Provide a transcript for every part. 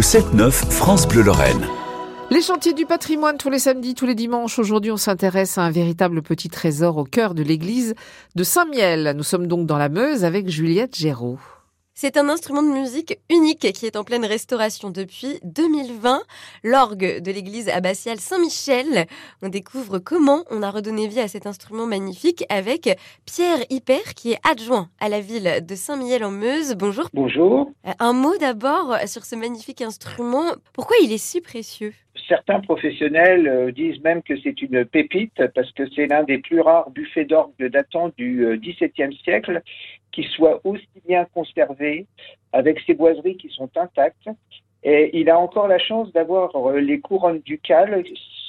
Le 7-9, France Bleu Lorraine. Les chantiers du patrimoine tous les samedis, tous les dimanches. Aujourd'hui, on s'intéresse à un véritable petit trésor au cœur de l'église de Saint-Miel. Nous sommes donc dans la Meuse avec Juliette Géraud. C'est un instrument de musique unique qui est en pleine restauration depuis 2020. L'orgue de l'église abbatiale Saint-Michel. On découvre comment on a redonné vie à cet instrument magnifique avec Pierre Hyper qui est adjoint à la ville de Saint-Miel-en-Meuse. Bonjour. Bonjour. Euh, Un mot d'abord sur ce magnifique instrument. Pourquoi il est si précieux? Certains professionnels euh, disent même que c'est une pépite parce que c'est l'un des plus rares buffets d'orgue datant du euh, XVIIe siècle qui soit aussi bien conservé avec ses boiseries qui sont intactes. Et il a encore la chance d'avoir euh, les couronnes ducales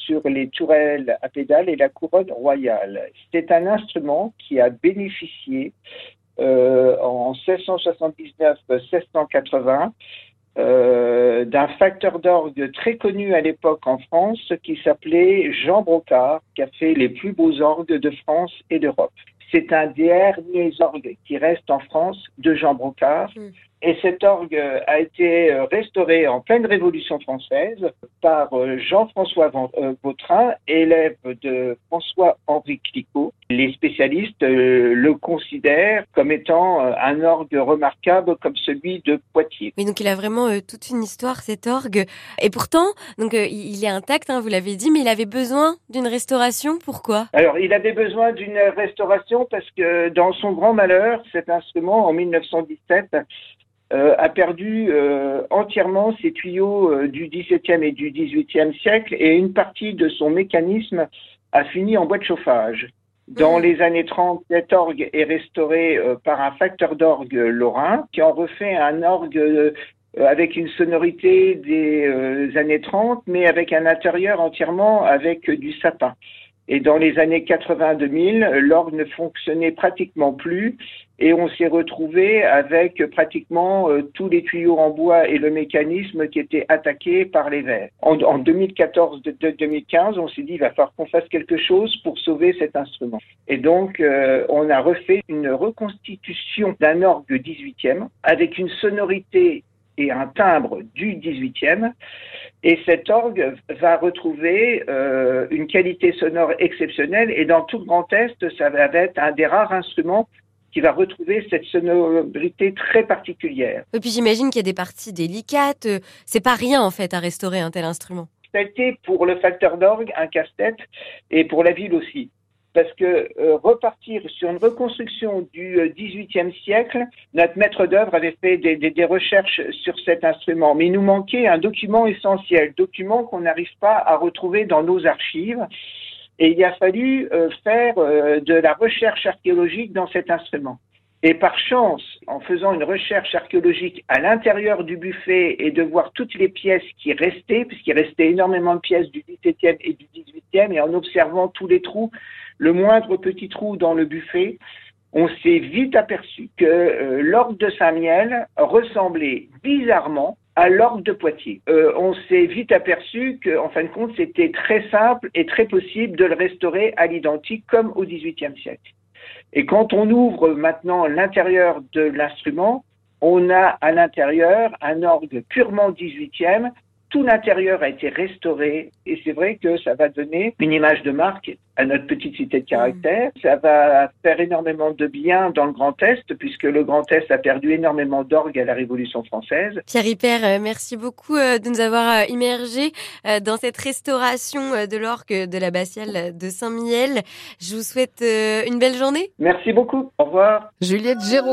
sur les tourelles à pédales et la couronne royale. C'est un instrument qui a bénéficié en 1679-1680 euh, d'un facteur d'orgue très connu à l'époque en France qui s'appelait Jean Brocard, qui a fait les plus beaux orgues de France et d'Europe. C'est un des derniers orgues qui reste en France de Jean Brocard. Mm. Et cet orgue a été euh, restauré en pleine Révolution française par euh, Jean-François euh, Vautrin, élève de François-Henri Clicquot. Les spécialistes euh, le considèrent comme étant euh, un orgue remarquable comme celui de Poitiers. Oui, donc il a vraiment euh, toute une histoire cet orgue. Et pourtant, donc euh, il il est intact, hein, vous l'avez dit, mais il avait besoin d'une restauration. Pourquoi? Alors, il avait besoin d'une restauration parce que dans son grand malheur, cet instrument, en 1917, euh, a perdu euh, entièrement ses tuyaux euh, du XVIIe et du XVIIIe siècle et une partie de son mécanisme a fini en bois de chauffage. Dans Mhm. les années 30, cet orgue est restauré par un facteur d'orgue lorrain qui en refait un orgue avec une sonorité des années 30, mais avec un intérieur entièrement avec du sapin. Et dans les années 80-2000, l'orgue ne fonctionnait pratiquement plus et on s'est retrouvé avec pratiquement euh, tous les tuyaux en bois et le mécanisme qui étaient attaqués par les vers. En, en 2014-2015, on s'est dit il va falloir qu'on fasse quelque chose pour sauver cet instrument. Et donc, euh, on a refait une reconstitution d'un orgue 18e avec une sonorité et un timbre du 18e. Et cet orgue va retrouver euh, une qualité sonore exceptionnelle. Et dans tout le Grand Est, ça va être un des rares instruments qui va retrouver cette sonorité très particulière. Et puis j'imagine qu'il y a des parties délicates. euh, C'est pas rien en fait à restaurer un tel instrument. Ça a été pour le facteur d'orgue un casse-tête et pour la ville aussi. Parce que euh, repartir sur une reconstruction du euh, XVIIIe siècle, notre maître d'œuvre avait fait des, recherches sur cet instrument, mais il nous manquait un document essentiel, document qu'on n'arrive pas à retrouver dans nos archives. Et il a fallu euh, faire de la recherche archéologique dans cet instrument. Et par chance, en faisant une recherche archéologique à l'intérieur du buffet et de voir toutes les pièces qui restaient, puisqu'il restait énormément de pièces du XVIIe et du XVIIIe, et en observant tous les trous, le moindre petit trou dans le buffet, on s'est vite aperçu que euh, l'orgue de Saint-Miel ressemblait bizarrement à l'orgue de Poitiers. Euh, on s'est vite aperçu que, en fin de compte, c'était très simple et très possible de le restaurer à l'identique comme au XVIIIe siècle. Et quand on ouvre maintenant l'intérieur de l'instrument, on a à l'intérieur un orgue purement 18e. Tout l'intérieur a été restauré et c'est vrai que ça va donner une image de marque à notre petite cité de caractère. Ça va faire énormément de bien dans le Grand Est puisque le Grand Est a perdu énormément d'orgues à la Révolution française. Pierre Hyper, euh, merci beaucoup euh, de nous avoir euh, immergés dans cette restauration de l'orgue de l'abbatiale de Saint-Miel. Je vous souhaite une belle journée. Merci beaucoup. Au revoir. Juliette Géraud.